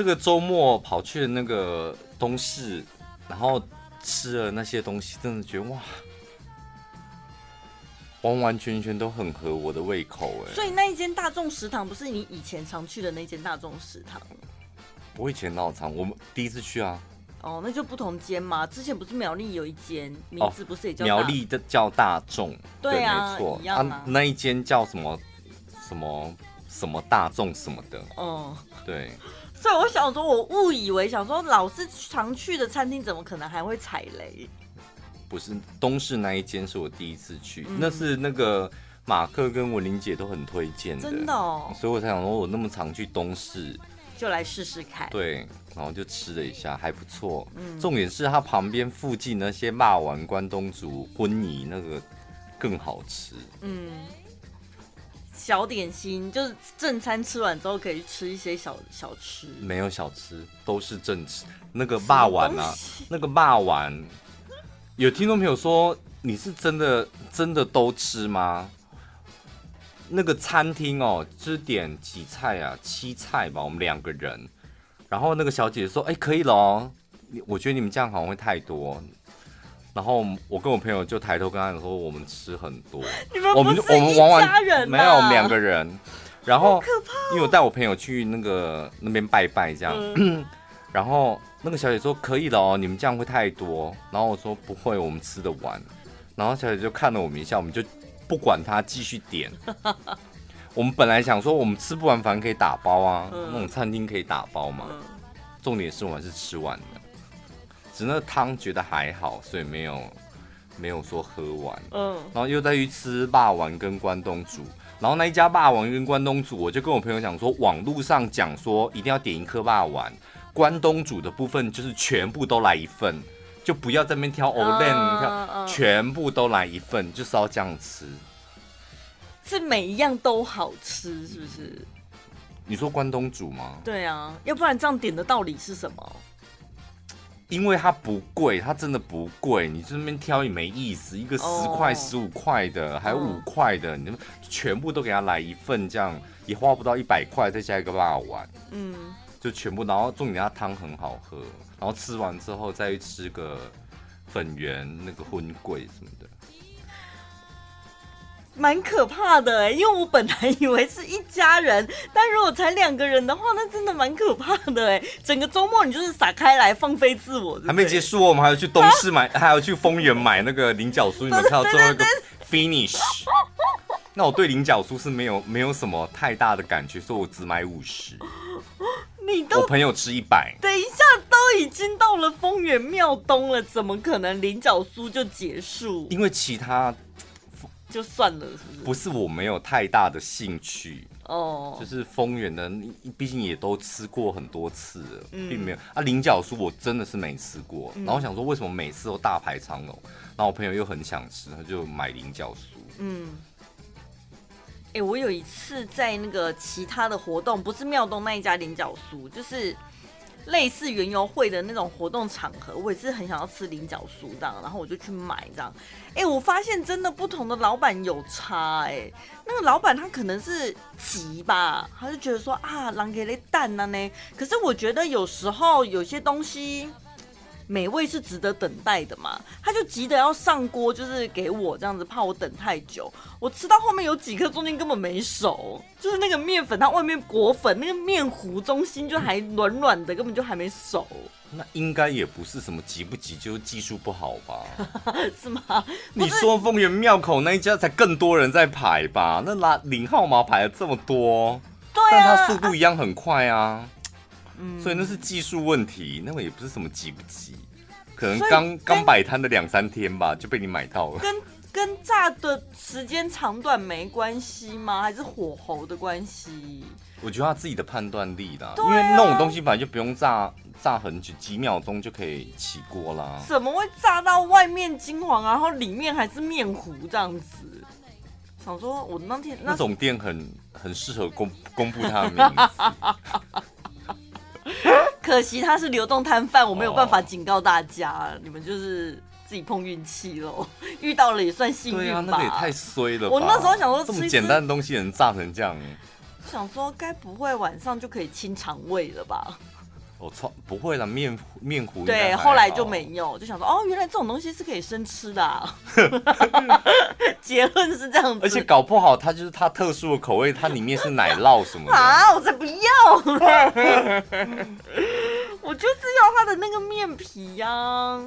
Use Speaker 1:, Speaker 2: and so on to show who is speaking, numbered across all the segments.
Speaker 1: 这个周末跑去的那个东市，然后吃了那些东西，真的觉得哇，完完全全都很合我的胃口哎。
Speaker 2: 所以那一间大众食堂不是你以前常去的那间大众食堂？
Speaker 1: 我以前闹常，我们第一次去啊。
Speaker 2: 哦，那就不同间嘛。之前不是苗栗有一间，名字不是也叫、哦、
Speaker 1: 苗栗的叫大众？
Speaker 2: 对啊，
Speaker 1: 对
Speaker 2: 没错啊。
Speaker 1: 那一间叫什么什么什么大众什么的？
Speaker 2: 哦，
Speaker 1: 对。
Speaker 2: 所以我想说，我误以为想说，老是常去的餐厅，怎么可能还会踩雷？
Speaker 1: 不是，东市那一间是我第一次去，嗯、那是那个马克跟文玲姐都很推荐的，
Speaker 2: 真的哦。
Speaker 1: 所以我才想说，我那么常去东市，
Speaker 2: 就来试试看。
Speaker 1: 对，然后就吃了一下，还不错。嗯，重点是它旁边附近那些骂完关东煮、荤宜那个更好吃。嗯。
Speaker 2: 小点心就是正餐吃完之后可以吃一些小小吃，
Speaker 1: 没有小吃，都是正吃。那个霸丸啊，那个霸丸，有听众朋友说你是真的真的都吃吗？那个餐厅哦，就是点几菜啊，七菜吧，我们两个人。然后那个小姐姐说：“哎，可以了哦，我觉得你们这样好像会太多。”然后我跟我朋友就抬头跟他讲说，我们吃很多，
Speaker 2: 我们我们玩完
Speaker 1: 没有我们两个人，然后因为我带我朋友去那个那边拜拜这样，嗯、然后那个小姐说可以了哦，你们这样会太多，然后我说不会，我们吃得完，然后小姐就看了我们一下，我们就不管她继续点，我们本来想说我们吃不完反正可以打包啊，那种餐厅可以打包嘛，重点是我们是吃完的。只那汤觉得还好，所以没有没有说喝完。嗯，然后又再去吃霸王跟关东煮，然后那一家霸王跟关东煮，我就跟我朋友讲说，网络上讲说一定要点一颗霸王，关东煮的部分就是全部都来一份，就不要在那边挑欧 lenn，挑全部都来一份，就是要这样吃。
Speaker 2: 是每一样都好吃，是不是？
Speaker 1: 你说关东煮吗？
Speaker 2: 对啊，要不然这样点的道理是什么？
Speaker 1: 因为它不贵，它真的不贵，你这边挑也没意思。一个十块、十五块的，还有五块的，你们全部都给他来一份，这样也花不到一百块，再加一个辣丸，嗯，就全部。然后重点，它汤很好喝，然后吃完之后再去吃个粉圆那个荤贵什么的。
Speaker 2: 蛮可怕的哎，因为我本来以为是一家人，但如果才两个人的话，那真的蛮可怕的哎。整个周末你就是撒开来放飞自我对对，
Speaker 1: 还没结束，我们还要去东市买，还要去丰原买那个菱角酥，你们看到最后一个 finish。那我对菱角酥是没有没有什么太大的感觉，所以我只买五十。
Speaker 2: 你都
Speaker 1: 我朋友吃一百。
Speaker 2: 等一下，都已经到了丰原庙东了，怎么可能菱角酥就结束？
Speaker 1: 因为其他。
Speaker 2: 就算了，是不是？
Speaker 1: 不是我没有太大的兴趣
Speaker 2: 哦，
Speaker 1: 就是丰原的，毕竟也都吃过很多次了，并没有啊。菱角酥我真的是没吃过，然后我想说为什么每次都大排长龙，然后我朋友又很想吃，他就买菱角酥。嗯，
Speaker 2: 哎，我有一次在那个其他的活动，不是庙东那一家菱角酥，就是。类似园游会的那种活动场合，我也是很想要吃菱角酥这样，然后我就去买这样。哎、我发现真的不同的老板有差哎、那个老板他可能是急吧，他就觉得说啊，狼给了蛋了呢。可是我觉得有时候有些东西。美味是值得等待的嘛？他就急得要上锅，就是给我这样子，怕我等太久。我吃到后面有几颗中间根本没熟，就是那个面粉，它外面裹粉，那个面糊中心就还软软的，根本就还没熟。
Speaker 1: 那应该也不是什么急不急，就是技术不好吧？
Speaker 2: 是吗？
Speaker 1: 你说丰原庙口那一家才更多人在排吧？那拿零号码排了这么多，
Speaker 2: 对啊，
Speaker 1: 但它速度一样很快啊。所以那是技术问题，那个也不是什么急不急，可能刚刚摆摊的两三天吧，就被你买到了。
Speaker 2: 跟跟炸的时间长短没关系吗？还是火候的关系？
Speaker 1: 我觉得他自己的判断力啦，因为那种东西本来就不用炸炸很久，几秒钟就可以起锅啦。
Speaker 2: 怎么会炸到外面金黄，然后里面还是面糊这样子？想说我那天那，
Speaker 1: 那种店很很适合公公布他的名字。
Speaker 2: 可惜他是流动摊贩，我没有办法警告大家，你们就是自己碰运气喽。遇到了也算幸运吧。对啊，
Speaker 1: 那个也太衰了。
Speaker 2: 我那时候想说，
Speaker 1: 这么简单的东西能炸成这样，
Speaker 2: 想说该不会晚上就可以清肠胃了吧？
Speaker 1: 我操，不会了，面面糊。
Speaker 2: 对，后来就没有，就想说哦，原来这种东西是可以生吃的啊。结论是这样子。
Speaker 1: 而且搞不好它就是它特殊的口味，它里面是奶酪什么的。
Speaker 2: 啊，我才不要！我就是要它的那个面皮呀、啊。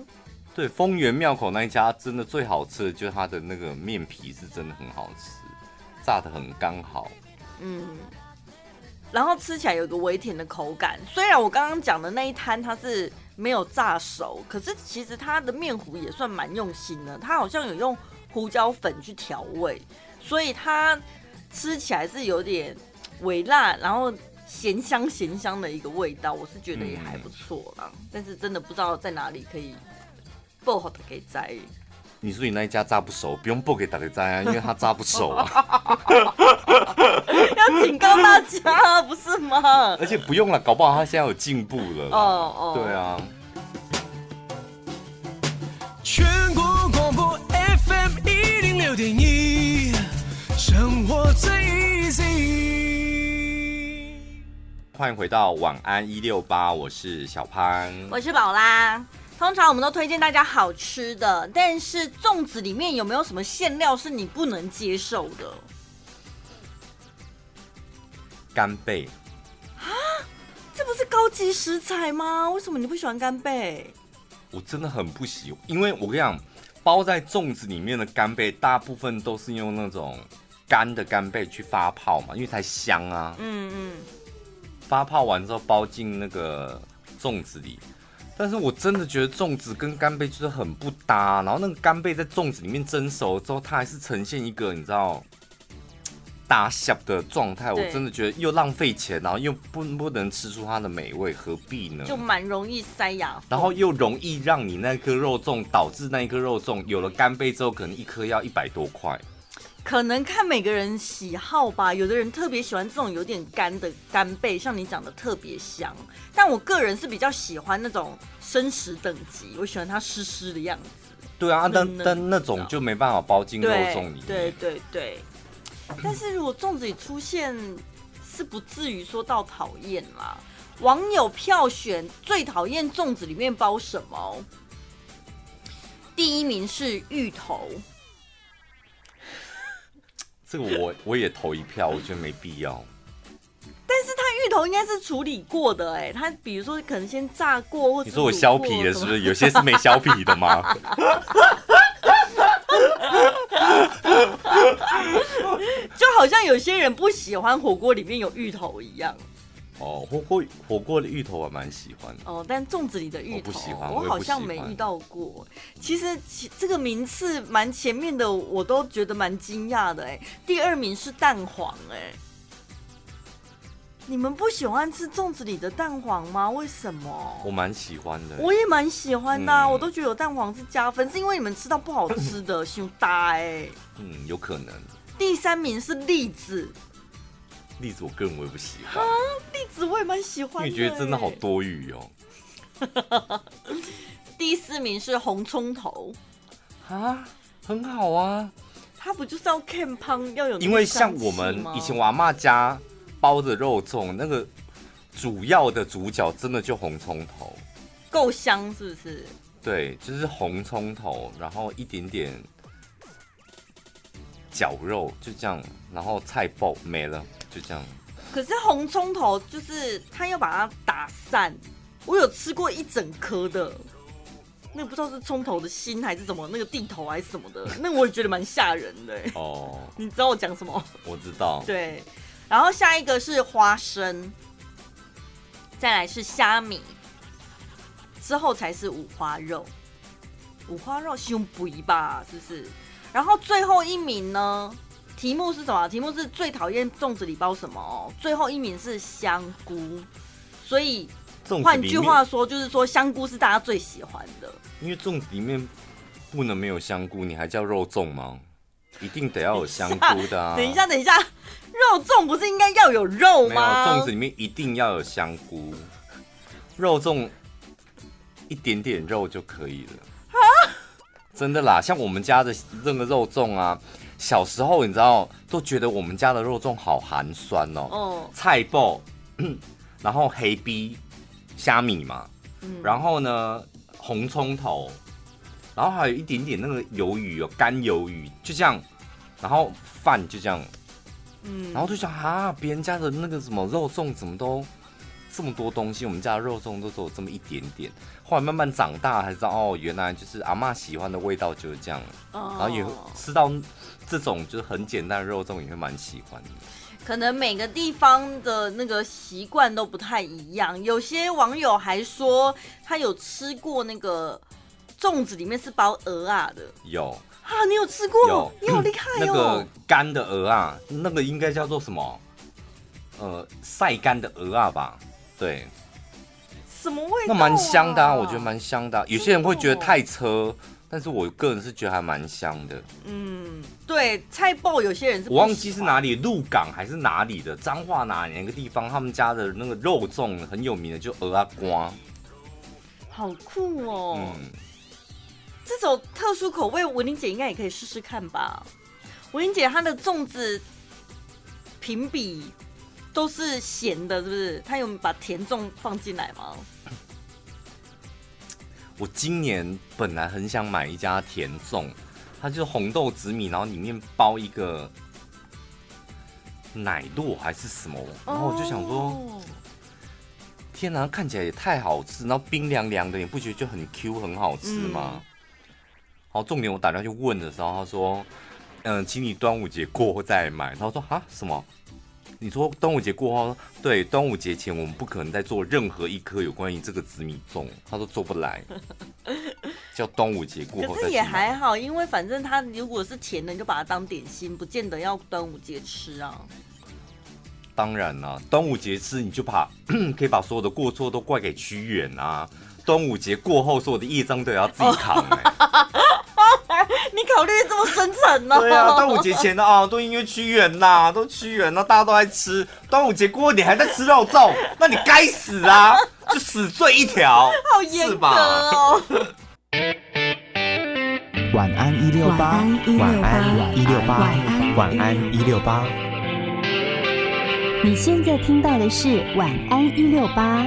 Speaker 1: 对，丰原庙口那一家真的最好吃的就是它的那个面皮是真的很好吃，炸的很刚好。嗯。
Speaker 2: 然后吃起来有个微甜的口感，虽然我刚刚讲的那一摊它是没有炸熟，可是其实它的面糊也算蛮用心的，它好像有用胡椒粉去调味，所以它吃起来是有点微辣，然后咸香咸香的一个味道，我是觉得也还不错啦。但是真的不知道在哪里可以爆好的给摘。
Speaker 1: 你说你那一家炸不熟，不用报给大家炸啊，因为他炸不熟啊。
Speaker 2: 要警告大家，不是吗？
Speaker 1: 而且不用了，搞不好他现在有进步了。哦哦，对啊。全国广播 FM 一零六点一，生活最 easy。欢迎回到晚安一六八，我是小潘，
Speaker 2: 我是宝拉。通常我们都推荐大家好吃的，但是粽子里面有没有什么馅料是你不能接受的？
Speaker 1: 干贝
Speaker 2: 啊，这不是高级食材吗？为什么你不喜欢干贝？
Speaker 1: 我真的很不喜欢，因为我跟你讲，包在粽子里面的干贝大部分都是用那种干的干贝去发泡嘛，因为才香啊。嗯嗯。发泡完之后包进那个粽子里。但是我真的觉得粽子跟干贝就是很不搭，然后那个干贝在粽子里面蒸熟之后，它还是呈现一个你知道大小的状态，我真的觉得又浪费钱，然后又不不能吃出它的美味，何必呢？
Speaker 2: 就蛮容易塞牙，
Speaker 1: 然后又容易让你那颗肉粽导致那一颗肉粽有了干贝之后，可能一颗要一百多块。
Speaker 2: 可能看每个人喜好吧，有的人特别喜欢这种有点干的干贝，像你讲的特别香。但我个人是比较喜欢那种生食等级，我喜欢它湿湿的样子。
Speaker 1: 对啊，但但那种就没办法包进肉粽里面。
Speaker 2: 对对对对。但是如果粽子里出现，是不至于说到讨厌啦。网友票选最讨厌粽子里面包什么？第一名是芋头。
Speaker 1: 这个我我也投一票，我觉得没必要。
Speaker 2: 但是它芋头应该是处理过的哎，它比如说可能先炸过，或者
Speaker 1: 你说我削皮了是不是？有些是没削皮的吗？
Speaker 2: 就好像有些人不喜欢火锅里面有芋头一样。
Speaker 1: 哦，火锅火锅的芋头我蛮喜欢的
Speaker 2: 哦，但粽子里的芋头
Speaker 1: 我不喜欢，
Speaker 2: 我好像没遇到过。其实其这个名次蛮前面的，我都觉得蛮惊讶的哎。第二名是蛋黄哎，你们不喜欢吃粽子里的蛋黄吗？为什么？
Speaker 1: 我蛮喜欢的，
Speaker 2: 我也蛮喜欢的，啊，嗯，我都觉得有蛋黄是加分，是因为你们吃到不好吃的胸大哎。
Speaker 1: 嗯，有可能。
Speaker 2: 第三名是栗子。
Speaker 1: 栗子我个人我也不喜欢，
Speaker 2: 栗子我也蛮喜欢的，
Speaker 1: 你觉得真的好多余哦。
Speaker 2: 第四名是红葱头
Speaker 1: 啊，很好啊，
Speaker 2: 它不就是要看胖要有？
Speaker 1: 因为像我们以前我阿嬷家包的肉粽，那个主要的主角真的就红葱头，
Speaker 2: 够香是不是？
Speaker 1: 对，就是红葱头，然后一点点绞肉，就这样，然后菜爆没了。就这样，
Speaker 2: 可是红葱头就是他要把它打散。我有吃过一整颗的，那个不知道是葱头的心还是什么，那个地头还是什么的，那个我也觉得蛮吓人的。哦，你知道我讲什么？
Speaker 1: 我知道。
Speaker 2: 对，然后下一个是花生，再来是虾米，之后才是五花肉。五花肉胸不一吧，是不是？然后最后一名呢？题目是什么？题目是最讨厌粽子里包什么哦？最后一名是香菇，所以换句话说，就是说香菇是大家最喜欢的。
Speaker 1: 因为粽子里面不能没有香菇，你还叫肉粽吗？一定得要有香菇的啊！
Speaker 2: 等一下，等一下，肉粽不是应该要有肉吗？
Speaker 1: 粽子里面一定要有香菇，肉粽一点点肉就可以了。真的啦，像我们家的那个肉粽啊。小时候你知道都觉得我们家的肉粽好寒酸哦，哦。菜脯，然后黑逼，虾米嘛，嗯、然后呢红葱头，然后还有一点点那个鱿鱼哦，干鱿鱼，就这样，然后饭就这样，嗯，然后就想啊，别人家的那个什么肉粽怎么都这么多东西，我们家的肉粽都只有这么一点点。后来慢慢长大才知道，哦，原来就是阿妈喜欢的味道就是这样，哦、然后也吃到这种就是很简单的肉粽，也会蛮喜欢的。
Speaker 2: 可能每个地方的那个习惯都不太一样，有些网友还说他有吃过那个粽子里面是包鹅啊的，
Speaker 1: 有
Speaker 2: 啊，你有吃过？有，你好厉害哦！
Speaker 1: 那个干的鹅啊，那个应该叫做什么？呃，晒干的鹅啊吧？对，
Speaker 2: 什么味道啊？
Speaker 1: 那蛮香的啊，我觉得蛮香的啊。有些人会觉得太车。但是我个人是觉得还蛮香的。嗯，
Speaker 2: 对，菜爆有些人是
Speaker 1: 我忘记是哪里，鹿港还是哪里的彰化哪哪个地方，他们家的那个肉粽很有名的，就蚵仔瓜，
Speaker 2: 好酷哦。嗯，这种特殊口味，文玲姐应该也可以试试看吧。文玲姐她的粽子评比都是咸的，是不是？他有把甜粽放进来吗？
Speaker 1: 我今年本来很想买一家甜粽，它就是红豆紫米，然后里面包一个奶酪还是什么，然后我就想说，oh. 天哪，看起来也太好吃，然后冰凉凉的，你不觉得就很 Q 很好吃吗？好、嗯，重点我打电话去问的时候，他说，嗯，请你端午节过后再买。他说啊，什么？你说端午节过后，对，端午节前我们不可能再做任何一颗有关于这个紫米粽，他都做不来，叫端午节过后。
Speaker 2: 可是也还好，因为反正他如果是甜的，你就把它当点心，不见得要端午节吃啊。
Speaker 1: 当然啦、啊，端午节吃你就把 可以把所有的过错都怪给屈原啊。端午节过后，所有的业障都要自己扛、欸。
Speaker 2: 你考虑这么深层呢？
Speaker 1: 对啊，端午节前的啊，都因为屈原呐，都屈原，那大家都在吃。端午节过后，你还在吃肉粽，那你该死啊，就死罪一条，
Speaker 2: 好严格哦。
Speaker 3: 晚安一六八，晚安一六八，晚安一六八。
Speaker 4: 你现在听到的是晚安一六八。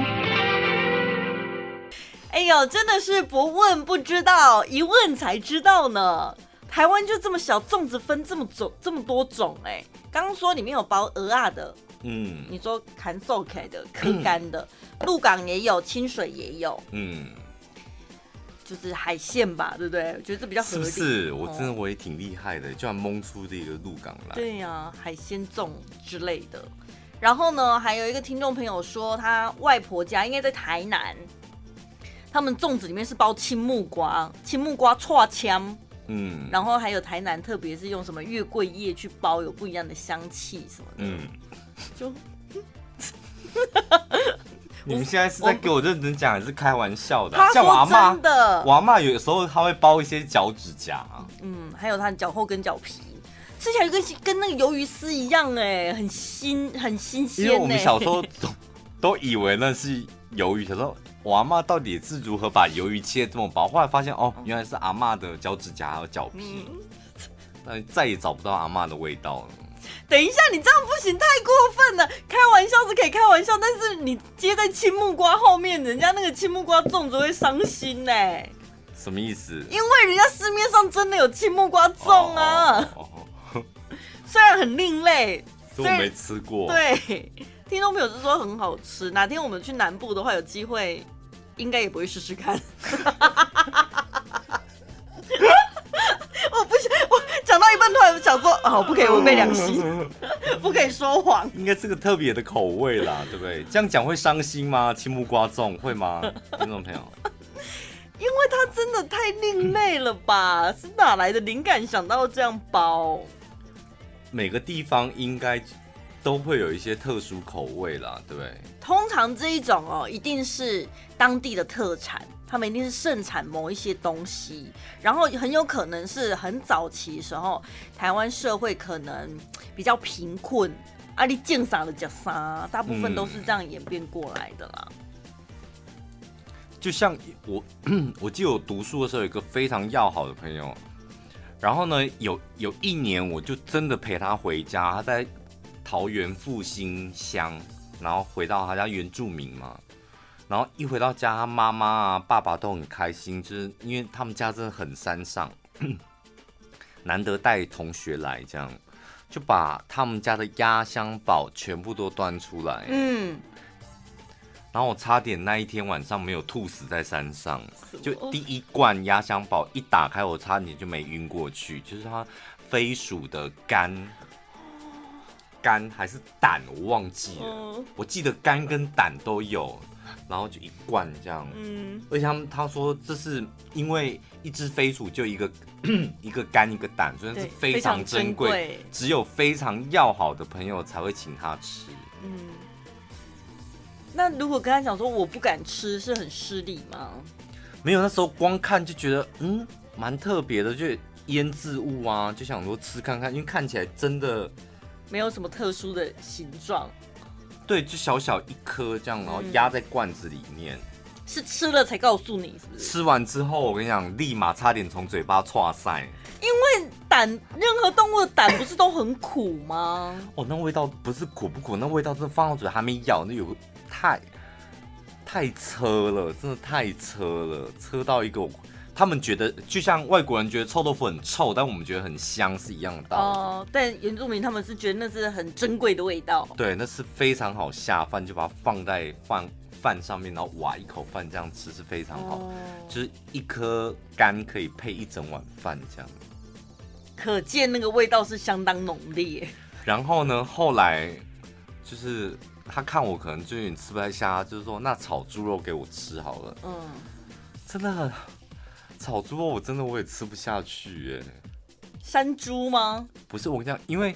Speaker 2: 哎呦，真的是不问不知道，一问才知道呢。台湾就这么小，粽子分这么种这么多种哎。刚刚说里面有包鹅啊的，嗯，你说砍瘦开的、可干的，鹿港也有，清水也有，嗯，就是海鲜吧，对不对？我觉得这比较合理。
Speaker 1: 是不是？我真的我也挺厉害的，居然蒙出这个鹿港来。
Speaker 2: 对呀、啊，海鲜粽之类的。然后呢，还有一个听众朋友说，他外婆家应该在台南。他们粽子里面是包青木瓜，青木瓜串枪，嗯，然后还有台南，特别是用什么月桂叶去包，有不一样的香气什么的，嗯，就，
Speaker 1: 你们现在是在给我认真讲，还是开玩笑的？像我阿妈
Speaker 2: 的，
Speaker 1: 我阿妈有时候她会包一些脚趾甲，
Speaker 2: 嗯，还有他的脚后跟脚皮，吃起来跟跟那个鱿鱼丝一样，哎，很新，很新鲜。因为
Speaker 1: 我们小时候都都以为那是鱿鱼，小时候。我阿妈到底是如何把鱿鱼切这么薄？后来发现哦，原来是阿妈的脚趾甲还有脚皮，那再也找不到阿妈的味道了。
Speaker 2: 等一下，你这样不行，太过分了。开玩笑是可以开玩笑，但是你接在青木瓜后面，人家那个青木瓜粽子会伤心呢。
Speaker 1: 什么意思？
Speaker 2: 因为人家市面上真的有青木瓜粽啊，哦哦、虽然很另
Speaker 1: 类，我没吃过。
Speaker 2: 对，听众朋友是说很好吃。哪天我们去南部的话，有机会。应该也不会试试看，我不想，我讲到一半突然想说，哦，不可以违背良心，不可以说谎。
Speaker 1: 应该是个特别的口味啦，对不对？这样讲会伤心吗？青木瓜粽会吗？听众朋友，
Speaker 2: 因为它真的太另类了吧？是哪来的灵感想到这样包？
Speaker 1: 每个地方应该。都会有一些特殊口味啦，对不对？
Speaker 2: 通常这一种哦，一定是当地的特产，他们一定是盛产某一些东西，然后很有可能是很早期的时候，台湾社会可能比较贫困，阿里建啥的叫啥，大部分都是这样演变过来的啦。
Speaker 1: 就像我，我记得我读书的时候，有一个非常要好的朋友，然后呢，有有一年，我就真的陪他回家，他在。桃园复兴乡，然后回到他家原住民嘛，然后一回到家，他妈妈啊、爸爸都很开心，就是因为他们家真的很山上，难得带同学来，这样就把他们家的压箱宝全部都端出来。嗯。然后我差点那一天晚上没有吐死在山上，就第一罐压箱宝一打开，我差点就没晕过去。就是它飞鼠的肝，肝还是胆，我忘记了。我记得肝跟胆都有，然后就一罐这样。嗯，而且他们他说这是因为一只飞鼠就一个一个肝一个胆，所以是非常珍贵，只有非常要好的朋友才会请他吃。嗯。
Speaker 2: 那如果跟他讲说我不敢吃，是很失礼吗？
Speaker 1: 没有，那时候光看就觉得嗯，蛮特别的，就腌制物啊，就想说吃看看，因为看起来真的
Speaker 2: 没有什么特殊的形状。
Speaker 1: 对，就小小一颗这样，然后压在罐子里面。嗯、
Speaker 2: 是吃了才告诉你，是不是？
Speaker 1: 吃完之后，我跟你讲，立马差点从嘴巴剉赛。
Speaker 2: 因为胆，任何动物的胆不是都很苦吗？
Speaker 1: 哦，那味道不是苦不苦，那味道真的放到嘴还没咬，那有个。太太车了，真的太车了，车到一个，他们觉得就像外国人觉得臭豆腐很臭，但我们觉得很香是一样的道理。
Speaker 2: 哦，但原住民他们是觉得那是很珍贵的味道。
Speaker 1: 对，那是非常好下饭，就把它放在饭饭上面，然后挖一口饭这样吃是非常好，哦、就是一颗肝可以配一整碗饭这样。
Speaker 2: 可见那个味道是相当浓烈。
Speaker 1: 然后呢，后来就是。他看我可能最近吃不太下，就是说那炒猪肉给我吃好了。嗯，真的很，炒猪肉我真的我也吃不下去耶。
Speaker 2: 山猪吗？
Speaker 1: 不是，我跟你讲，因为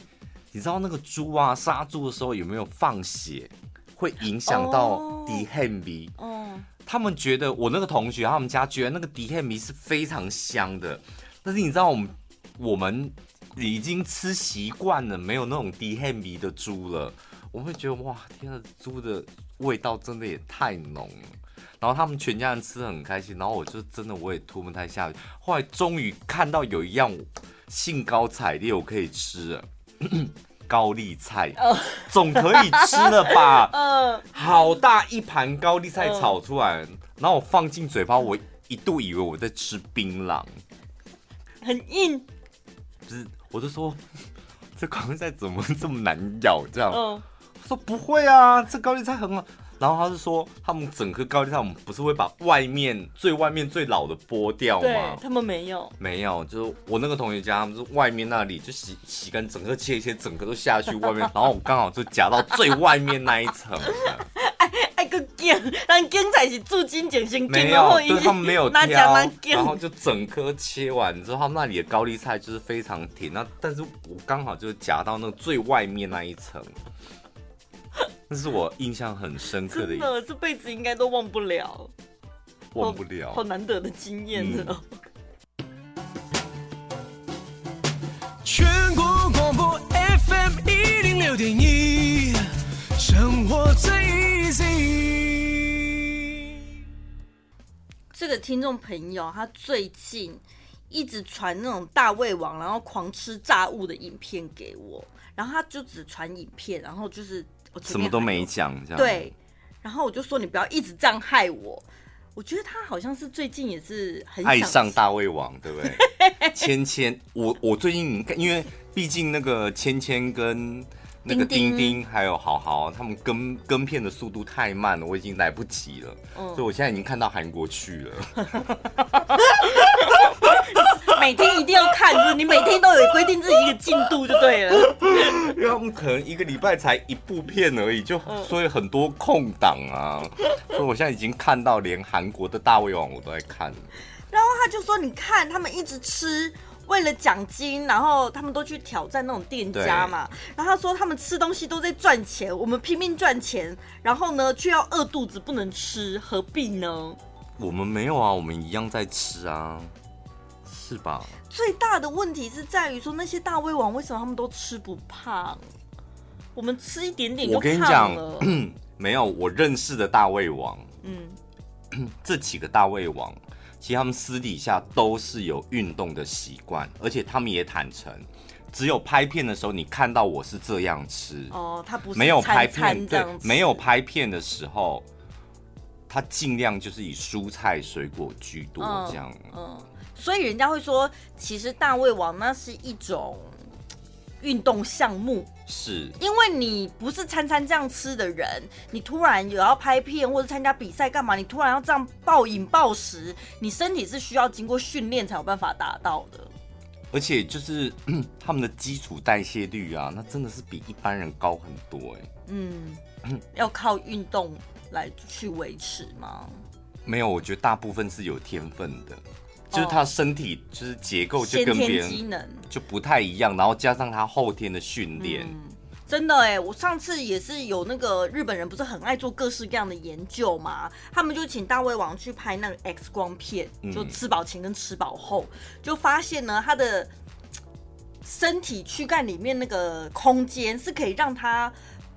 Speaker 1: 你知道那个猪啊，杀猪的时候有没有放血，会影响到猪血味。哦。他们觉得我那个同学他们家觉得那个猪血味是非常香的，但是你知道我们我们已经吃习惯了没有那种猪血味的猪了。我们会觉得哇，天啊，猪的味道真的也太浓了。然后他们全家人吃的很开心，然后我就真的我也吞不太下去。后来终于看到有一样兴高采烈我可以吃了，高丽菜，总可以吃了吧？嗯，好大一盘高丽菜炒出来，然后我放进嘴巴，我一度以为我在吃槟榔，
Speaker 2: 很硬。
Speaker 1: 就是，我就说 这高丽菜怎么这么难咬？这样。说不会啊，这高丽菜很好。然后他是说，他们整颗高丽菜，我们不是会把外面最外面最老的剥掉吗？
Speaker 2: 对，他们没有，
Speaker 1: 没有，就是我那个同学家，他们是外面那里就洗洗干，整个切一切，整个都下去外面，然后我刚好就夹到最外面那一层。
Speaker 2: 哎哎个根，但根才是驻京简讯，
Speaker 1: 没有，对他们没有挑，然后就整颗切完之后，他们那里的高丽菜就是非常甜。那但是我刚好就夹到那个最外面那一层。那是我印象很深刻的一，
Speaker 2: 真的，这辈子应该都忘不了，
Speaker 1: 忘不了，
Speaker 2: 好，好难得的经验哦。全国广播 FM 一零六点一，生活最 easy。这个听众朋友，他最近一直传那种大胃王，然后狂吃炸物的影片给我，然后他就只传影片，然后就是。
Speaker 1: 什么都没讲，这样
Speaker 2: 对，然后我就说你不要一直这样害我。我觉得他好像是最近也是很
Speaker 1: 爱上大胃王，对不对？芊芊，我我最近因为毕竟那个芊芊跟那个丁丁还有豪豪他们跟跟片的速度太慢了，我已经来不及了，嗯、所以我现在已经看到韩国去了。
Speaker 2: 每天一定要看，就是你每天都有规定自己一个进度就对了。
Speaker 1: 因为他们可能一个礼拜才一部片而已，就所以很多空档啊。所以我现在已经看到连韩国的大胃王我都在看。
Speaker 2: 然后他就说：“你看他们一直吃，为了奖金，然后他们都去挑战那种店家嘛。然后他说他们吃东西都在赚钱，我们拼命赚钱，然后呢却要饿肚子不能吃，何必呢？”
Speaker 1: 我们没有啊，我们一样在吃啊。是吧？
Speaker 2: 最大的问题是在于说，那些大胃王为什么他们都吃不胖？我们吃一点点就胖了。
Speaker 1: 我跟你讲，没有我认识的大胃王，嗯，这几个大胃王，其实他们私底下都是有运动的习惯，而且他们也坦诚，只有拍片的时候你看到我是这样吃。
Speaker 2: 哦，他不是
Speaker 1: 没有拍片，对，没有拍片的时候。他尽量就是以蔬菜水果居多这样。
Speaker 2: 嗯，嗯，所以人家会说，其实大胃王那是一种运动项目，
Speaker 1: 是
Speaker 2: 因为你不是餐餐这样吃的人，你突然有要拍片或者参加比赛干嘛，你突然要这样暴饮暴食，你身体是需要经过训练才有办法达到的。
Speaker 1: 而且就是 他们的基础代谢率啊，那真的是比一般人高很多哎。
Speaker 2: 嗯，要靠运动来去维持吗？
Speaker 1: 没有，我觉得大部分是有天分的，就是他身体就是结构就跟别人机能就不太一样，然后加上他后天的训练。
Speaker 2: 嗯真的哎，我上次也是有那个日本人，不是很爱做各式各样的研究嘛？他们就请大胃王去拍那个 X 光片，就吃饱前跟吃饱后，就发现呢，他的身体躯干里面那个空间是可以让他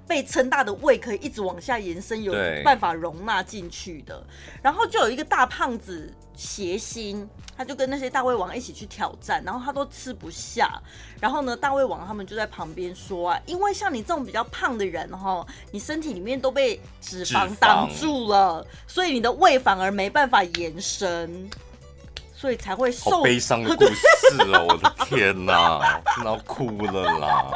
Speaker 2: 被撑大的胃可以一直往下延伸，有办法容纳进去的。然后就有一个大胖子谐星。他就跟那些大胃王一起去挑战，然后他都吃不下。然后呢，大胃王他们就在旁边说啊，因为像你这种比较胖的人哈，你身体里面都被脂肪挡住了，所以你的胃反而没办法延伸，所以才会
Speaker 1: 受。悲伤的故事哦，我的天哪，真的要哭了啦！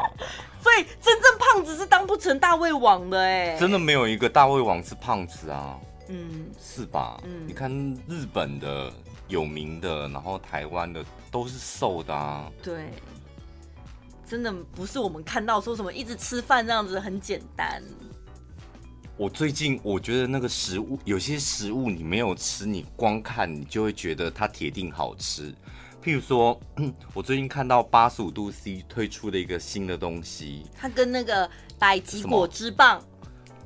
Speaker 2: 所以真正胖子是当不成大胃王的哎，
Speaker 1: 真的没有一个大胃王是胖子啊，
Speaker 2: 嗯，
Speaker 1: 是吧？嗯，你看日本的。有名的，然后台湾的都是瘦的啊。
Speaker 2: 对，真的不是我们看到说什么一直吃饭这样子很简单。
Speaker 1: 我最近我觉得那个食物，有些食物你没有吃，你光看你就会觉得它铁定好吃。譬如说，我最近看到八十五度 C 推出的一个新的东西，
Speaker 2: 它跟那个百吉果汁棒，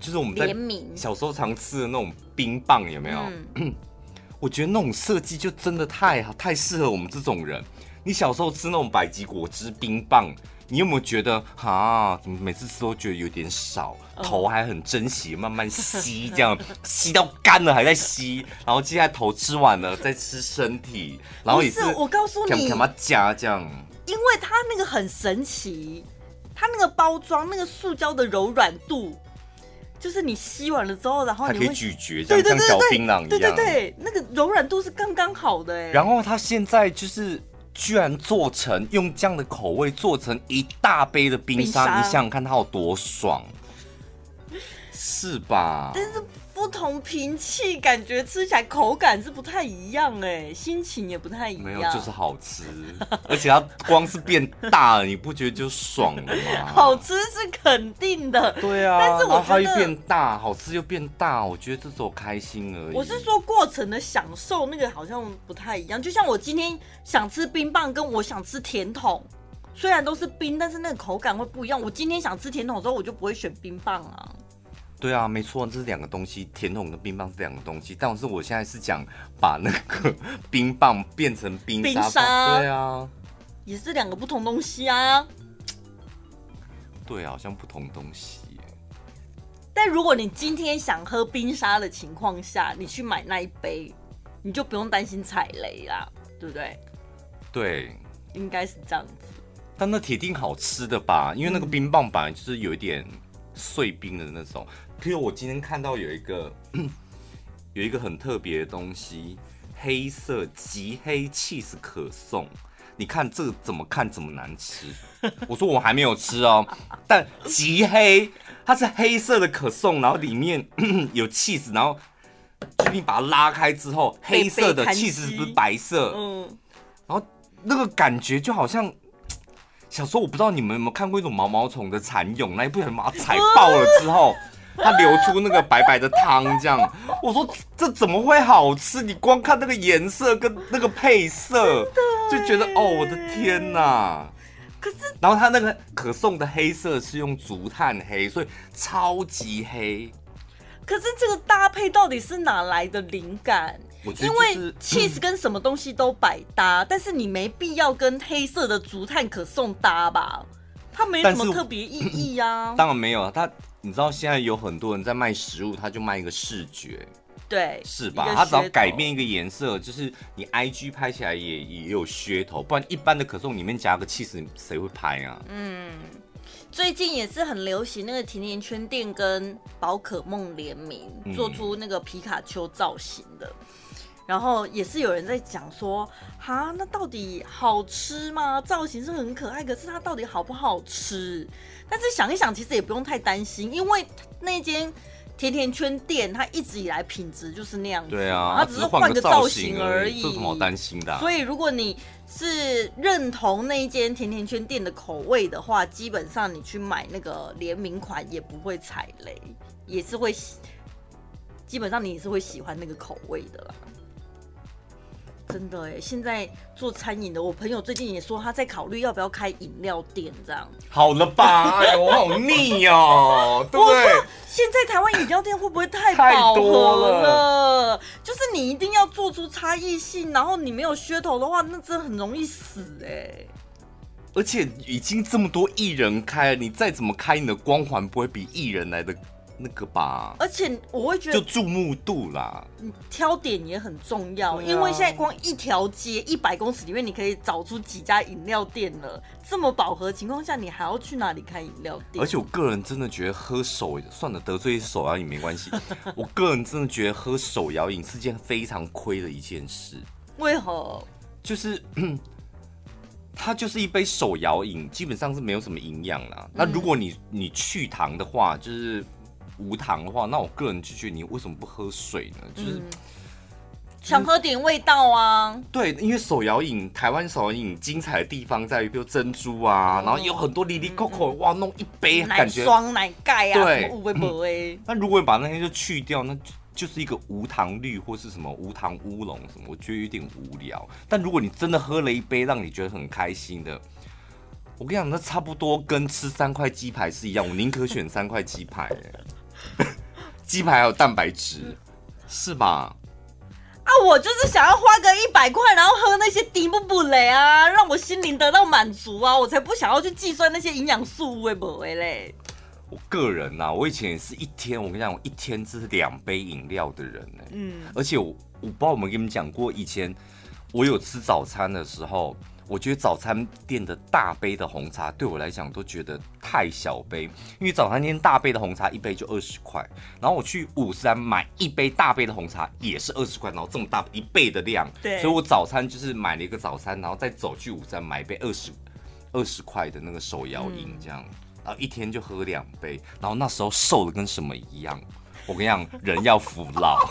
Speaker 1: 就是我们在小时候常吃的那种冰棒，有没有？嗯 我觉得那种设计就真的太好，太适合我们这种人。你小时候吃那种百吉果汁冰棒，你有没有觉得啊？怎么每次吃都觉得有点少？头还很珍惜，慢慢吸，这样 吸到干了还在吸，然后接下来头吃完了再吃身体，然后也是，
Speaker 2: 是我告诉你，
Speaker 1: 干嘛加这样？
Speaker 2: 因为它那个很神奇，它那个包装那个塑胶的柔软度。就是你吸完了之后，然后你
Speaker 1: 可以咀嚼，这样像嚼槟榔一样。
Speaker 2: 对对对，那个柔软度是刚刚好的哎。
Speaker 1: 然后它现在就是居然做成用这样的口味做成一大杯的冰沙，冰沙你想想看它有多爽，是吧？
Speaker 2: 但是。不同瓶器，感觉吃起来口感是不太一样哎，心情也不太一样。
Speaker 1: 没有，就是好吃，而且它光是变大了，你不觉得就爽了吗？
Speaker 2: 好吃是肯定的，
Speaker 1: 对啊。但是我觉得它又变大，好吃又变大，我觉得这是我开心而已。
Speaker 2: 我是说过程的享受，那个好像不太一样。就像我今天想吃冰棒，跟我想吃甜筒，虽然都是冰，但是那个口感会不一样。我今天想吃甜筒的时候，我就不会选冰棒啊。
Speaker 1: 对啊，没错，这是两个东西，甜筒跟冰棒是两个东西。但是我现在是讲把那个 冰棒变成冰沙，冰沙，对啊，
Speaker 2: 也是两个不同东西啊。
Speaker 1: 对啊，好像不同东西。
Speaker 2: 但如果你今天想喝冰沙的情况下，你去买那一杯，你就不用担心踩雷啦，对不对？
Speaker 1: 对，
Speaker 2: 应该是这样子。
Speaker 1: 但那铁定好吃的吧？因为那个冰棒本来就是有一点碎冰的那种。譬如我今天看到有一个 有一个很特别的东西，黑色极黑 cheese 可颂，你看这个怎么看怎么难吃。我说我还没有吃哦，但极黑，它是黑色的可颂，然后里面有 cheese，然后就你把它拉开之后，黑色的 cheese 是不是白色？嗯，然后那个感觉就好像。小时候我不知道你们有没有看过一种毛毛虫的蚕蛹，那一不小心把它踩爆了之后，它流出那个白白的汤，这样。我说这怎么会好吃？你光看那个颜色跟那个配色，就觉得哦，我的天哪！
Speaker 2: 可是，
Speaker 1: 然后它那个可颂的黑色是用竹炭黑，所以超级黑。
Speaker 2: 可是这个搭配到底是哪来的灵感？
Speaker 1: 就是、
Speaker 2: 因为 cheese 跟什么东西都百搭，嗯，但是你没必要跟黑色的竹炭可颂搭吧？它没什么特别意义呀，啊。
Speaker 1: 当然没有啊，它你知道现在有很多人在卖食物，他就卖一个视觉，
Speaker 2: 对，
Speaker 1: 是吧？他只要改变一个颜色，就是你 IG 拍起来也也有噱头，不然一般的可颂里面夹个 cheese，谁会拍啊？
Speaker 2: 嗯。最近也是很流行那个甜甜圈店跟宝可梦联名，做出那个皮卡丘造型的。嗯、然后也是有人在讲说，哈，那到底好吃吗？造型是很可爱，可是它到底好不好吃？但是想一想，其实也不用太担心，因为那间甜甜圈店它一直以来品质就是那样子，
Speaker 1: 对啊，
Speaker 2: 它只是换个造型而已，
Speaker 1: 这有什么好担心的啊？
Speaker 2: 所以如果你是认同那一间甜甜圈店的口味的话，基本上你去买那个联名款也不会踩雷，也是会喜，基本上你也是会喜欢那个口味的啦。真的哎，现在做餐饮的，我朋友最近也说他在考虑要不要开饮料店，这样。
Speaker 1: 好了吧，哎呦，我好腻哦，对不对？
Speaker 2: 现在台湾饮料店会不会太饱和了？了就是你一定要做出差异性，然后你没有噱头的话，那真的很容易死哎。
Speaker 1: 而且已经这么多艺人开了，你再怎么开，你的光环不会比艺人来的。那个吧，
Speaker 2: 而且我会觉得
Speaker 1: 就注目度啦，
Speaker 2: 你挑点也很重要，啊、因为现在光一条街一百公尺里面，你可以找出几家饮料店了。这么饱和的情况下，你还要去哪里开饮料店？
Speaker 1: 而且我个人真的觉得喝手算了，得罪手摇饮没关系。我个人真的觉得喝手摇饮是件非常亏的一件事。
Speaker 2: 为何？
Speaker 1: 就是 它就是一杯手摇饮，基本上是没有什么营养啦。嗯、那如果你你去糖的话，就是。无糖的话，那我个人就觉得你为什么不喝水呢？就是、嗯、
Speaker 2: 想喝点味道啊。
Speaker 1: 对，因为手摇饮，台湾手摇饮精彩的地方在于，比如珍珠啊，嗯、然后有很多粒粒扣扣，哇，弄一杯感觉
Speaker 2: 奶霜奶盖啊，
Speaker 1: 对，
Speaker 2: 什么乌龟伯哎。
Speaker 1: 那如果你把那些就去掉，那就是一个无糖绿或是什么无糖乌龙什么，我觉得有点无聊。但如果你真的喝了一杯让你觉得很开心的，我跟你讲，那差不多跟吃三块鸡排是一样，我宁可选三块鸡排。鸡排还有蛋白质，是吧？
Speaker 2: 啊，我就是想要花个一百块，然后喝那些迪布布雷啊，让我心灵得到满足啊，我才不想要去计算那些营养素，喂不喂嘞？
Speaker 1: 我个人呐、啊，我以前也是一天，我跟你讲，我一天是两杯饮料的人呢。嗯，而且我我不知道我们跟你们讲过，以前我有吃早餐的时候。我觉得早餐店的大杯的红茶对我来讲都觉得太小杯，因为早餐店大杯的红茶一杯就二十块，然后我去五山买一杯大杯的红茶也是二十块，然后这么大一倍的量，对，所以我早餐就是买了一个早餐，然后再走去五山买一杯二十二十块的那个手摇饮，这样，然后一天就喝两杯，然后那时候瘦的跟什么一样，我跟你讲，人要服老。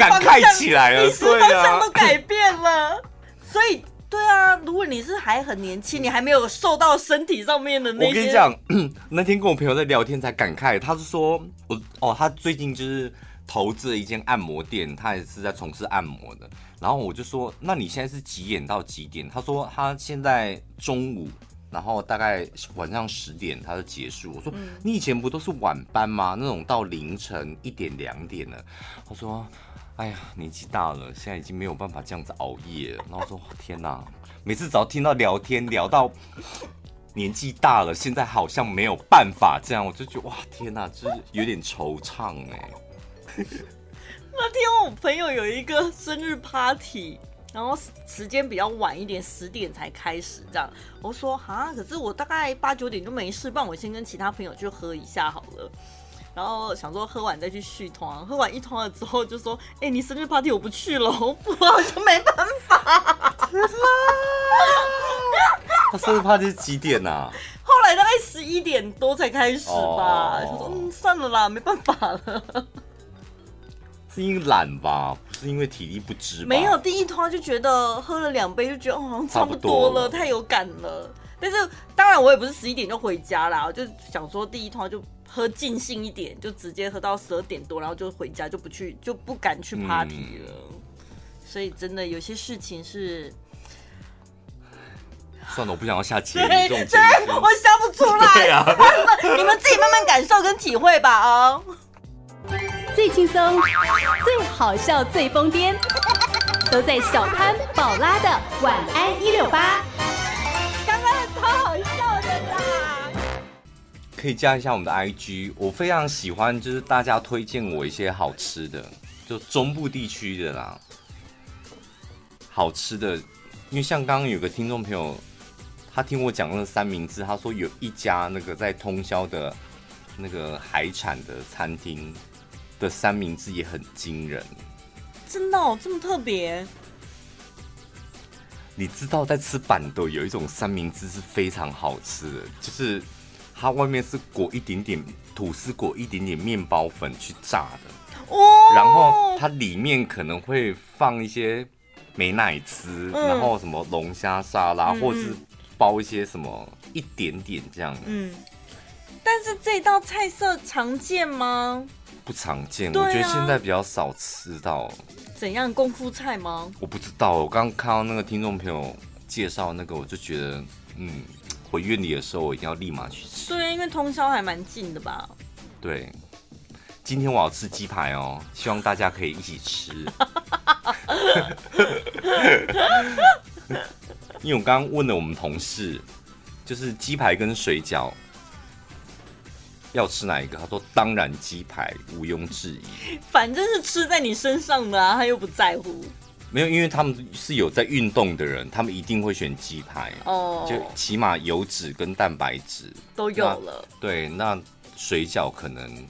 Speaker 1: 感慨起来了，
Speaker 2: 对啊，方向都改变了。所以，对啊，如果你是还很年轻，你还没有瘦到身体上面的那些，
Speaker 1: 我跟你讲，那天跟我朋友在聊天才感慨，他是说，我哦，他最近就是投资了一间按摩店，他也是在从事按摩的。然后我就说，那你现在是几点到几点？他说他现在中午。然后大概晚上十点他就结束。我说，你以前不都是晚班吗？那种到凌晨一点两点了。他说，哎呀，年纪大了，现在已经没有办法这样子熬夜了。然后我说，天哪，每次只要听到聊天聊到年纪大了，现在好像没有办法这样，我就觉得哇，天哪，就是有点惆怅哎。
Speaker 2: 那天我朋友有一个生日 party。然后时间比较晚一点，十点才开始这样。我说啊，可是我大概八九点就没事，不然我先跟其他朋友去喝一下好了。然后想说喝完再去续团，喝完一通了之后就说，哎、欸，你生日 party 我不去了，我好像没办法。
Speaker 1: 他生日 party 是几点啊？
Speaker 2: 后来大概十一点多才开始吧。他、oh. 说嗯，算了啦，没办法了。
Speaker 1: 是因为懒吧，不是因为体力不支。
Speaker 2: 没有第一通就觉得喝了两杯就觉得哦，好像差不多了，太有感了。但是当然我也不是十一点就回家啦，我就想说第一通就喝尽兴一点，就直接喝到十二点多，然后就回家，就不去就不敢去 party 了。嗯、所以真的有些事情是，
Speaker 1: 算了，我不想要下结论。
Speaker 2: 对，对，我想不出来。对啊，你们自己慢慢感受跟体会吧啊。
Speaker 4: 最轻松、最好笑、最疯癫，都在小潘宝拉的晚安一六八。
Speaker 2: 刚刚超好笑的啦！
Speaker 1: 可以加一下我们的 IG，我非常喜欢，就是大家推荐我一些好吃的，就中部地区的啦，好吃的因为像刚刚有个听众朋友，他听我讲那三明治，他说有一家那个在通宵的那个海产的餐厅的三明治也很惊人。
Speaker 2: 真的哦，这么特别？
Speaker 1: 你知道在吃板豆有一种三明治是非常好吃的，就是它外面是裹一点点吐司，裹一点点面包粉去炸的，
Speaker 2: 哦，
Speaker 1: 然后它里面可能会放一些美奶滋，
Speaker 2: 嗯、
Speaker 1: 然后什么龙虾沙拉，嗯、或者是包一些什么一点点这样的。
Speaker 2: 嗯，但是这道菜色常见吗？
Speaker 1: 不常
Speaker 2: 见，啊、
Speaker 1: 我觉得现在比较少吃到。
Speaker 2: 怎样功夫菜吗？
Speaker 1: 我不知道，我刚刚看到那个听众朋友介绍那个，我就觉得，嗯，回院里的时候我一定要立马去吃。
Speaker 2: 对，因为通宵还蛮近的吧？
Speaker 1: 对，今天我要吃鸡排哦，希望大家可以一起吃。因为我刚刚问了我们同事，就是鸡排跟水饺。要吃哪一个？他说：“当然鸡排，毋庸置疑。
Speaker 2: 反正是吃在你身上的啊，他又不在乎。
Speaker 1: 没有，因为他们是有在运动的人，他们一定会选鸡排哦。就起码油脂跟蛋白质
Speaker 2: 都有了。
Speaker 1: 对，那水饺可能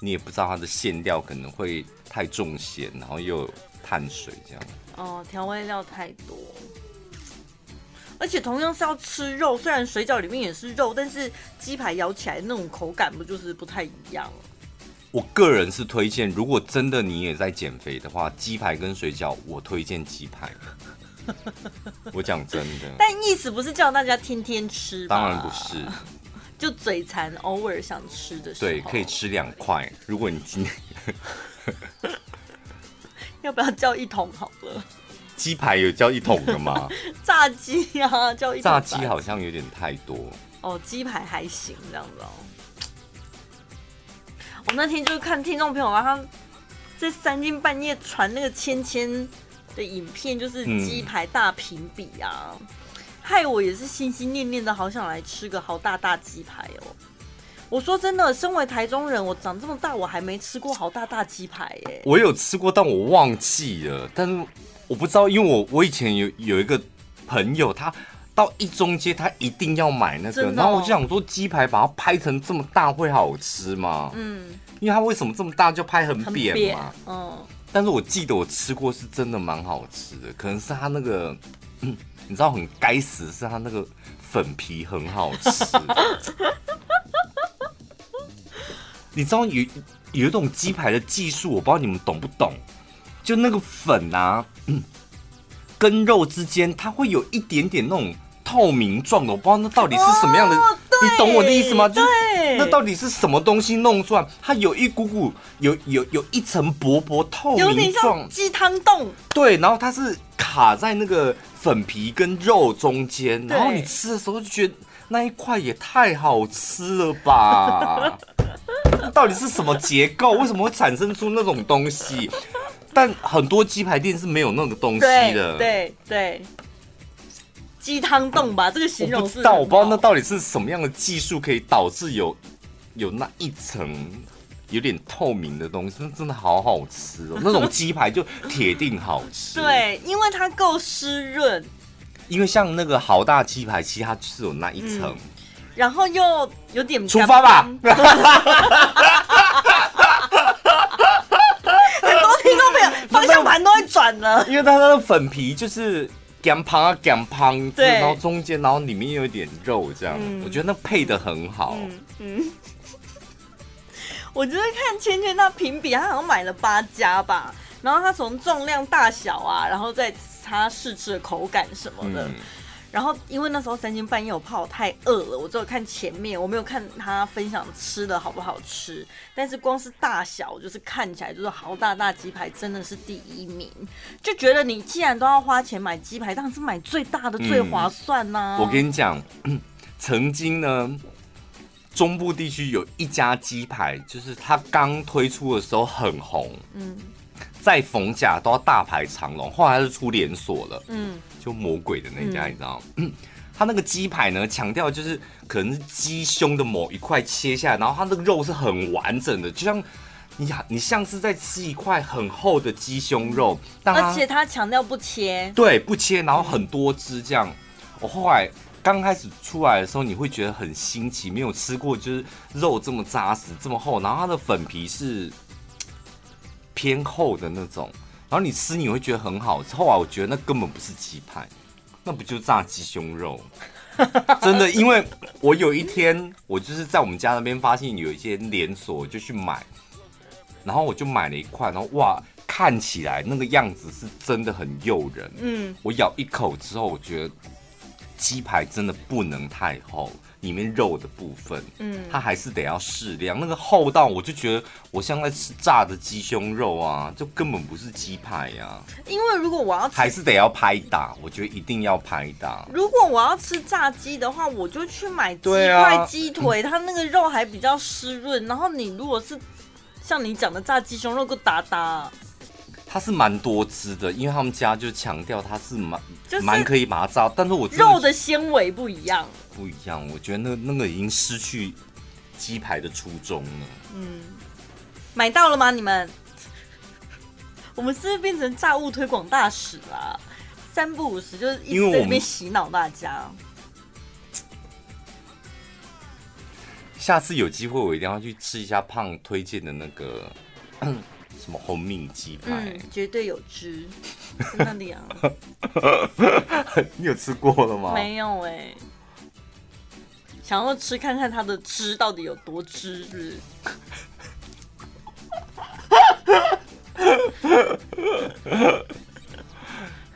Speaker 1: 你也不知道它的馅料可能会太重咸，然后又有碳水这样。
Speaker 2: 哦，调味料太多。”而且同样是要吃肉，虽然水饺里面也是肉，但是鸡排咬起来那种口感不就是不太一样？
Speaker 1: 我个人是推荐，如果真的你也在减肥的话，鸡排跟水饺，我推荐鸡排。我讲真的，
Speaker 2: 但意思不是叫大家天天吃，
Speaker 1: 当然不是，
Speaker 2: 就嘴馋，偶尔想吃的时候，
Speaker 1: 对，可以吃两块。如果你今天
Speaker 2: 要不要叫一桶好了？
Speaker 1: 鸡排有叫一桶的吗？
Speaker 2: 炸鸡啊，叫一桶。
Speaker 1: 炸鸡好像有点太多。
Speaker 2: 哦，鸡排还行这样子哦。我那天就是看听众朋友啊，他在三更半夜传那个芊芊的影片，就是鸡排大评比啊，嗯、害我也是心心念念的好想来吃个好大大鸡排哦。我说真的，身为台中人，我长这么大我还没吃过好大大鸡排耶。
Speaker 1: 我有吃过，但我忘记了，但是。我不知道，因为我我以前有有一个朋友，他到一中街，他一定要买那个，哦、然后我就想说，鸡排把它拍成这么大会好吃吗？嗯，因为它为什么这么大就拍很扁嘛？嗯，但是我记得我吃过是真的蛮好吃的，可能是它那个，嗯、你知道很该死是它那个粉皮很好吃。你知道有有一种鸡排的技术，我不知道你们懂不懂。就那个粉啊，嗯，跟肉之间它会有一点点那种透明状的，我不知道那到底是什么样的，哦、你懂我的意思吗？就那到底是什么东西弄出来？它有一股股，有有有一层薄薄透明状，
Speaker 2: 鸡汤冻。
Speaker 1: 对，然后它是卡在那个粉皮跟肉中间，然后你吃的时候就觉得那一块也太好吃了吧？到底是什么结构？为什么会产生出那种东西？但很多鸡排店是没有那个东西的，
Speaker 2: 对对，鸡汤冻吧，这个形容是。
Speaker 1: 但我不知道那到底是什么样的技术可以导致有有那一层有点透明的东西，那真的好好吃哦！那种鸡排就铁定好吃。
Speaker 2: 对，因为它够湿润。
Speaker 1: 因为像那个豪大鸡排，其实它就是有那一层、嗯，
Speaker 2: 然后又有点
Speaker 1: 出发吧。
Speaker 2: 方向盘都会转了，
Speaker 1: 因为它那个粉皮就是干胖啊干胖，
Speaker 2: 对，
Speaker 1: 然后中间，然后里面又有点肉，这样，嗯、我觉得那配的很好。嗯，嗯。
Speaker 2: 我就是看芊芊那评比，他好像买了八家吧，然后他从重量大小啊，然后再他试吃的口感什么的。嗯然后，因为那时候三更半夜，我怕我太饿了，我只有看前面，我没有看他分享吃的好不好吃。但是光是大小，就是看起来就是豪大大鸡排真的是第一名，就觉得你既然都要花钱买鸡排，当然是买最大的最划算呐、啊嗯。
Speaker 1: 我跟你讲，曾经呢，中部地区有一家鸡排，就是它刚推出的时候很红，嗯，在逢甲都要大排长龙，后来是出连锁了，嗯。就魔鬼的那家，你知道吗？嗯，他那个鸡排呢，强调就是可能是鸡胸的某一块切下来，然后它那个肉是很完整的，就像你你像是在吃一块很厚的鸡胸肉，但
Speaker 2: 而且他强调不切，
Speaker 1: 对，不切，然后很多汁这样。我后来刚开始出来的时候，你会觉得很新奇，没有吃过就是肉这么扎实、这么厚，然后它的粉皮是偏厚的那种，然后你吃你会觉得很好吃。后来我觉得那根本不是鸡排，那不就炸鸡胸肉？真的，因为我有一天我就是在我们家那边发现有一些连锁，我就去买。然后我就买了一块，然后哇，看起来那个样子是真的很诱人。嗯，我咬一口之后，我觉得鸡排真的不能太厚，里面肉的部分，嗯，它还是得要适量。那个厚到我就觉得我像在吃炸的鸡胸肉啊，就根本不是鸡排呀、啊。
Speaker 2: 因为如果我要吃
Speaker 1: 还是得要拍打，我觉得一定要拍打。
Speaker 2: 如果我要吃炸鸡的话，我就去买鸡块、鸡腿，它那个肉还比较湿润。然后你如果是像你讲的炸鸡胸肉够打打，
Speaker 1: 它是蛮多汁的，因为他们家就强调它是蛮就是蛮可以把它炸，但是我
Speaker 2: 肉的纤维不一样，
Speaker 1: 不一样，我觉得那那个已经失去鸡排的初衷了。
Speaker 2: 嗯，买到了吗？你们？我们是不是变成炸物推广大使啦？三不五时就是一直在那边洗脑大家。
Speaker 1: 下次有机会，我一定要去吃一下胖推荐的那个什么红敏鸡排，
Speaker 2: 嗯，绝对有汁，在那里啊。
Speaker 1: 你有吃过了吗？
Speaker 2: 没有哎、欸，想要吃看看它的汁到底有多汁，是不是？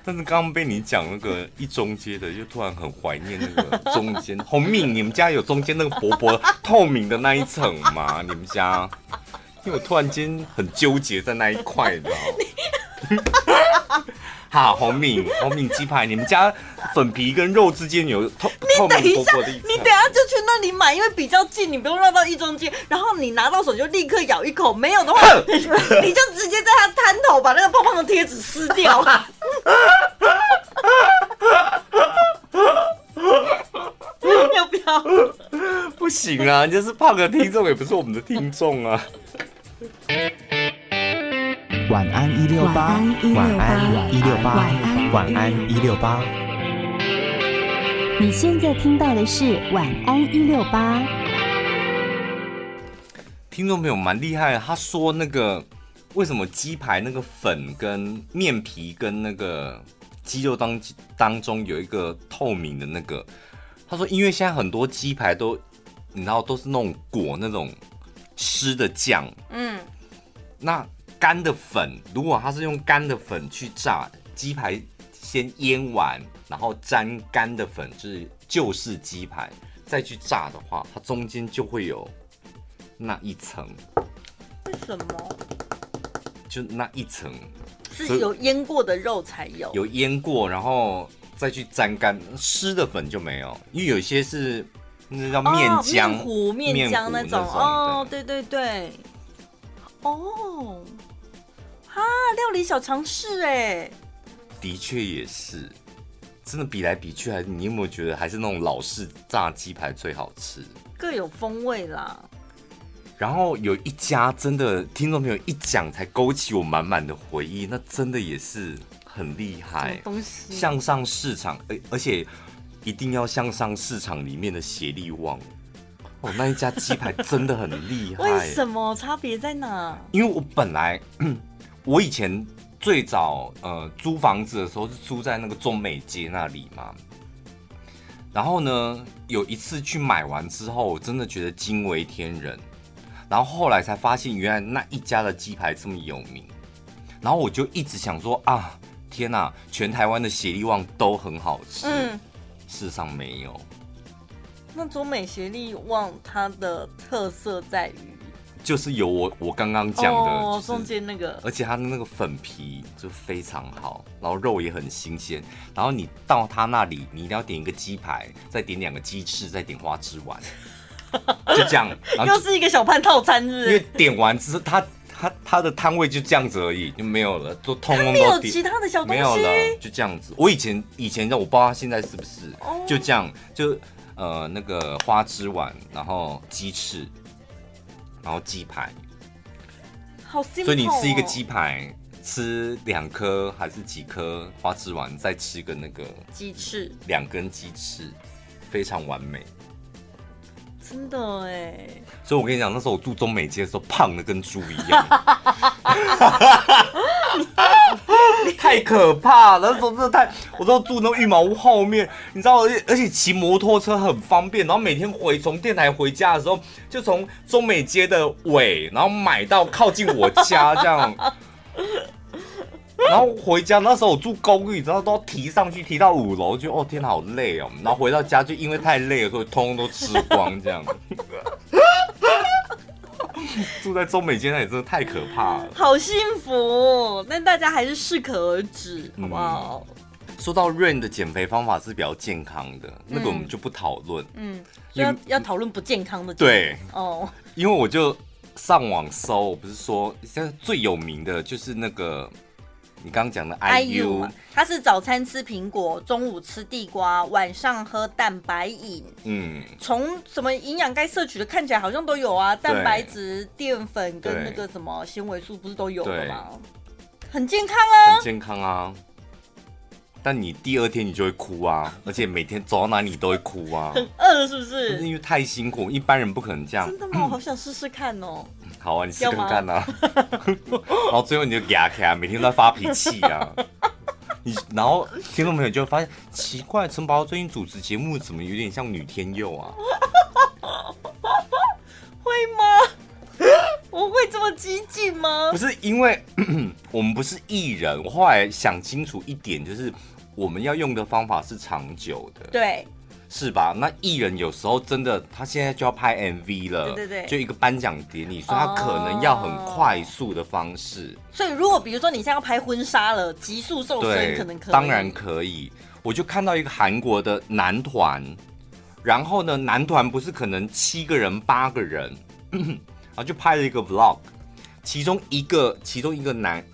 Speaker 1: 但是刚刚被你讲那个一中街的，又突然很怀念那个中间红敏。你们家有中间那个薄薄透明的那一层吗？你们家？因为我突然间很纠结在那一块，你知道吗。好，红敏红敏鸡排，你们家粉皮跟肉之间有透透明薄薄的一层。
Speaker 2: 你等一下就去那里买，因为比较近，你不用绕到一中街。然后你拿到手就立刻咬一口，没有的话，你就直接在他摊头把那个胖胖的贴纸撕掉。要不要？
Speaker 1: 不行啊，就是胖的听众也不是我们的听众啊。
Speaker 3: 晚安一六八，晚安一六八，晚安一六八。
Speaker 4: 你现在听到的是晚安一六八。
Speaker 1: 听众朋友蛮厉害的，他说那个为什么鸡排那个粉跟面皮跟那个。鸡肉当当中有一个透明的那个，他说，因为现在很多鸡排都，你知道都是那种裹那种湿的酱，嗯，那干的粉，如果它是用干的粉去炸鸡排，先腌完，然后沾干的粉，就是就是鸡排，再去炸的话，它中间就会有那一层。
Speaker 2: 为什么？
Speaker 1: 就那一层。
Speaker 2: 是有腌过的肉才有，
Speaker 1: 有腌过，然后再去沾干湿的粉就没有，因为有些是那叫面浆、
Speaker 2: 面糊、面浆那种哦，对对对，哦，哈，料理小常识哎，
Speaker 1: 的确也是，真的比来比去，还是你有没有觉得还是那种老式炸鸡排最好吃？
Speaker 2: 各有风味啦。
Speaker 1: 然后有一家真的听众朋友一讲才勾起我满满的回忆，那真的也是很厉害。
Speaker 2: 东西
Speaker 1: 向上市场，而而且一定要向上市场里面的协力旺哦，那一家鸡排真的很厉害。
Speaker 2: 为什么？差别在哪？
Speaker 1: 因为我本来 我以前最早呃租房子的时候是租在那个中美街那里嘛，然后呢有一次去买完之后，我真的觉得惊为天人。然后后来才发现，原来那一家的鸡排这么有名。然后我就一直想说啊，天哪，全台湾的协力旺都很好吃。嗯，事实上没有。
Speaker 2: 那中美协力旺它的特色在于，
Speaker 1: 就是有我我刚刚讲的，哦，
Speaker 2: 中间那个，
Speaker 1: 而且它的那个粉皮就非常好，然后肉也很新鲜。然后你到他那里，你一定要点一个鸡排，再点两个鸡翅，再点花枝丸。就这样，
Speaker 2: 又是一个小盘套餐，是不是？
Speaker 1: 因为点完之后，他他他的摊位就这样子而已，就没有了，都通通都
Speaker 2: 没有其他的小东西，
Speaker 1: 没有了，就这样子。我以前以前的我不知道他现在是不是，oh. 就这样，就呃那个花枝丸，然后鸡翅，然后鸡排，
Speaker 2: 好辛苦。
Speaker 1: 所以你吃一个鸡排，吃两颗还是几颗花枝丸，再吃个那个
Speaker 2: 鸡翅，
Speaker 1: 两根鸡翅，非常完美。
Speaker 2: 真的哎，
Speaker 1: 所以我跟你讲，那时候我住中美街的时候，胖的跟猪一样，太可怕了。那时候真的太，我都住那个羽毛屋后面，你知道，而且骑摩托车很方便，然后每天回从电台回家的时候，就从中美街的尾，然后买到靠近我家这样。然后回家那时候我住公寓，然后都要提上去，提到五楼，就哦天，好累哦。然后回到家就因为太累了，所以通通都吃光这样。住在中美街那里真的太可怕了，
Speaker 2: 好幸福。但大家还是适可而止，好不好？
Speaker 1: 嗯、说到 Rain 的减肥方法是比较健康的，嗯、那个我们就不讨论。嗯，
Speaker 2: 要要讨论不健康的。
Speaker 1: 对
Speaker 2: 哦，
Speaker 1: 因为我就上网搜，我不是说现在最有名的就是那个。你刚刚讲的 IU，
Speaker 2: 他是早餐吃苹果，中午吃地瓜，晚上喝蛋白饮。嗯，从什么营养该摄取的看起来好像都有啊，蛋白质、淀粉跟那个什么纤维素不是都有的吗？很健康啊，
Speaker 1: 很健康啊。但你第二天你就会哭啊，而且每天走到哪里都会哭啊。
Speaker 2: 很饿是不是？
Speaker 1: 因为太辛苦，一般人不可能这样。
Speaker 2: 真的吗？我好想试试看哦。
Speaker 1: 好啊，你试看看啊。然后最后你就牙开，每天都在发脾气啊。你然后听众朋友就会发现奇怪，陈宝最近主持节目怎么有点像女天佑啊？
Speaker 2: 会吗？我会这么激进吗？
Speaker 1: 不是，因为 我们不是艺人。我后来想清楚一点，就是。我们要用的方法是长久的，
Speaker 2: 对，
Speaker 1: 是吧？那艺人有时候真的，他现在就要拍 MV 了，
Speaker 2: 对对对，
Speaker 1: 就一个颁奖典礼，所以他可能要很快速的方式。
Speaker 2: 所以如果比如说你现在要拍婚纱了，急速瘦身可能可以，
Speaker 1: 当然可以。我就看到一个韩国的男团，然后呢，男团不是可能七个人、八个人，然后就拍了一个 vlog，其中一个其中一个男，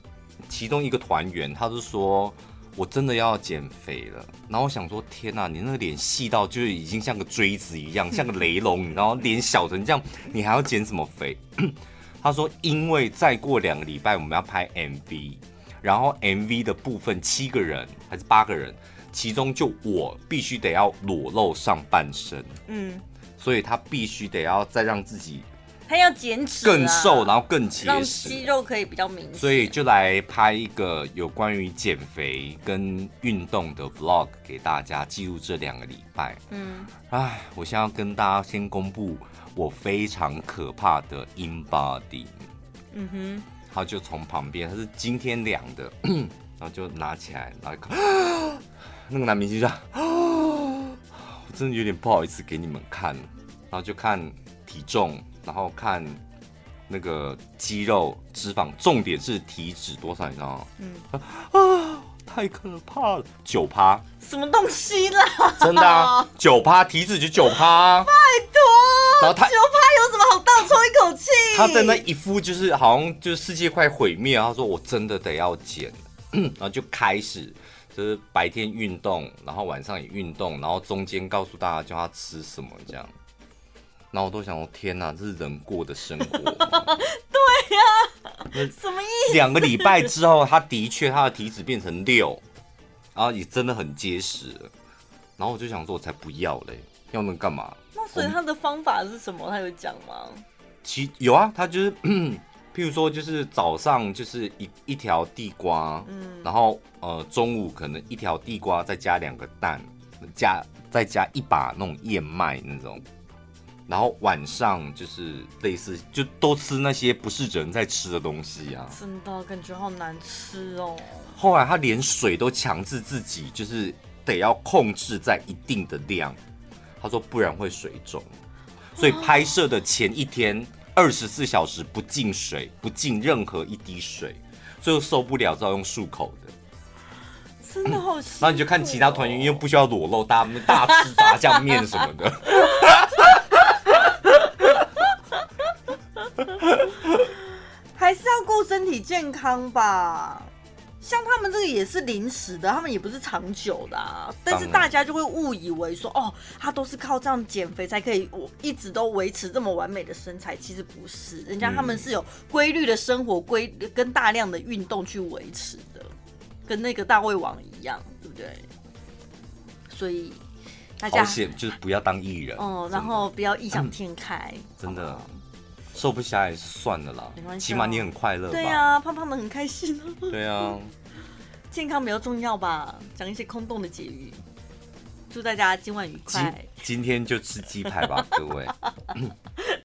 Speaker 1: 其中一个团员，他是说。我真的要减肥了，然后我想说，天哪，你那个脸细到就是已经像个锥子一样，像个雷龙，然后脸小成这样，你还要减什么肥？他说，因为再过两个礼拜我们要拍 MV，然后 MV 的部分七个人还是八个人，其中就我必须得要裸露上半身，嗯，所以他必须得要再让自己。
Speaker 2: 他要减脂，
Speaker 1: 更瘦，然后更结实，
Speaker 2: 让肌肉可以比较明显。
Speaker 1: 所以就来拍一个有关于减肥跟运动的 vlog 给大家记录这两个礼拜。嗯，哎，我现在要跟大家先公布我非常可怕的 in body。嗯哼，他就从旁边，他是今天量的，然后就拿起来，然后看，那个男明星就，我真的有点不好意思给你们看，然后就看体重。然后看那个肌肉、脂肪，重点是体脂多少，你知道吗？嗯啊，太可怕了，九趴，
Speaker 2: 什么东西啦？
Speaker 1: 真的啊，九趴体脂就九趴，
Speaker 2: 拜托。
Speaker 1: 然后他
Speaker 2: 九趴有什么好倒抽一口气？
Speaker 1: 他在那一副就是好像就是世界快毁灭，他说我真的得要减，然后就开始就是白天运动，然后晚上也运动，然后中间告诉大家叫他吃什么这样。然后我都想说，天哪，这是人过的生活。对
Speaker 2: 呀、啊，什么意思？
Speaker 1: 两个礼拜之后，他的确他的体脂变成六，然后也真的很结实。然后我就想说，我才不要嘞，要能干嘛？
Speaker 2: 那所以他的方法是什么？他有讲吗？
Speaker 1: 其有啊，他就是，譬如说，就是早上就是一一条地瓜，嗯，然后呃中午可能一条地瓜再加两个蛋，加再加一把那种燕麦那种。然后晚上就是类似，就都吃那些不是人在吃的东西啊！
Speaker 2: 真的感觉好难吃哦。
Speaker 1: 后来他连水都强制自己，就是得要控制在一定的量。他说不然会水肿，所以拍摄的前一天二十四小时不进水，不进任何一滴水，最后受不了，只好用漱口的。
Speaker 2: 真的好、哦。
Speaker 1: 然后你就看其他团员，因为不需要裸露，大大吃炸酱面什么的。还
Speaker 2: 是要顾身体健康吧。像他们这个也是临时的，他们也不是长久的啊。但是大家就会误以为说，哦，他都是靠这样减肥才可以，我一直都维持这么完美的身材。其实不是，人家他们是有规律的生活规跟大量的运动去维持的，跟那个大胃王一样，对不对？所以大家
Speaker 1: 就是不要当艺人
Speaker 2: 哦，然后不要异想天开，嗯、
Speaker 1: 真的。瘦不下来也算了啦，没关系，起码你很快乐？
Speaker 2: 对呀、啊，胖胖的很开心。
Speaker 1: 对啊，
Speaker 2: 健康比较重要吧？讲一些空洞的结语，祝大家今晚愉快。
Speaker 1: 今，今天就吃鸡排吧，各位。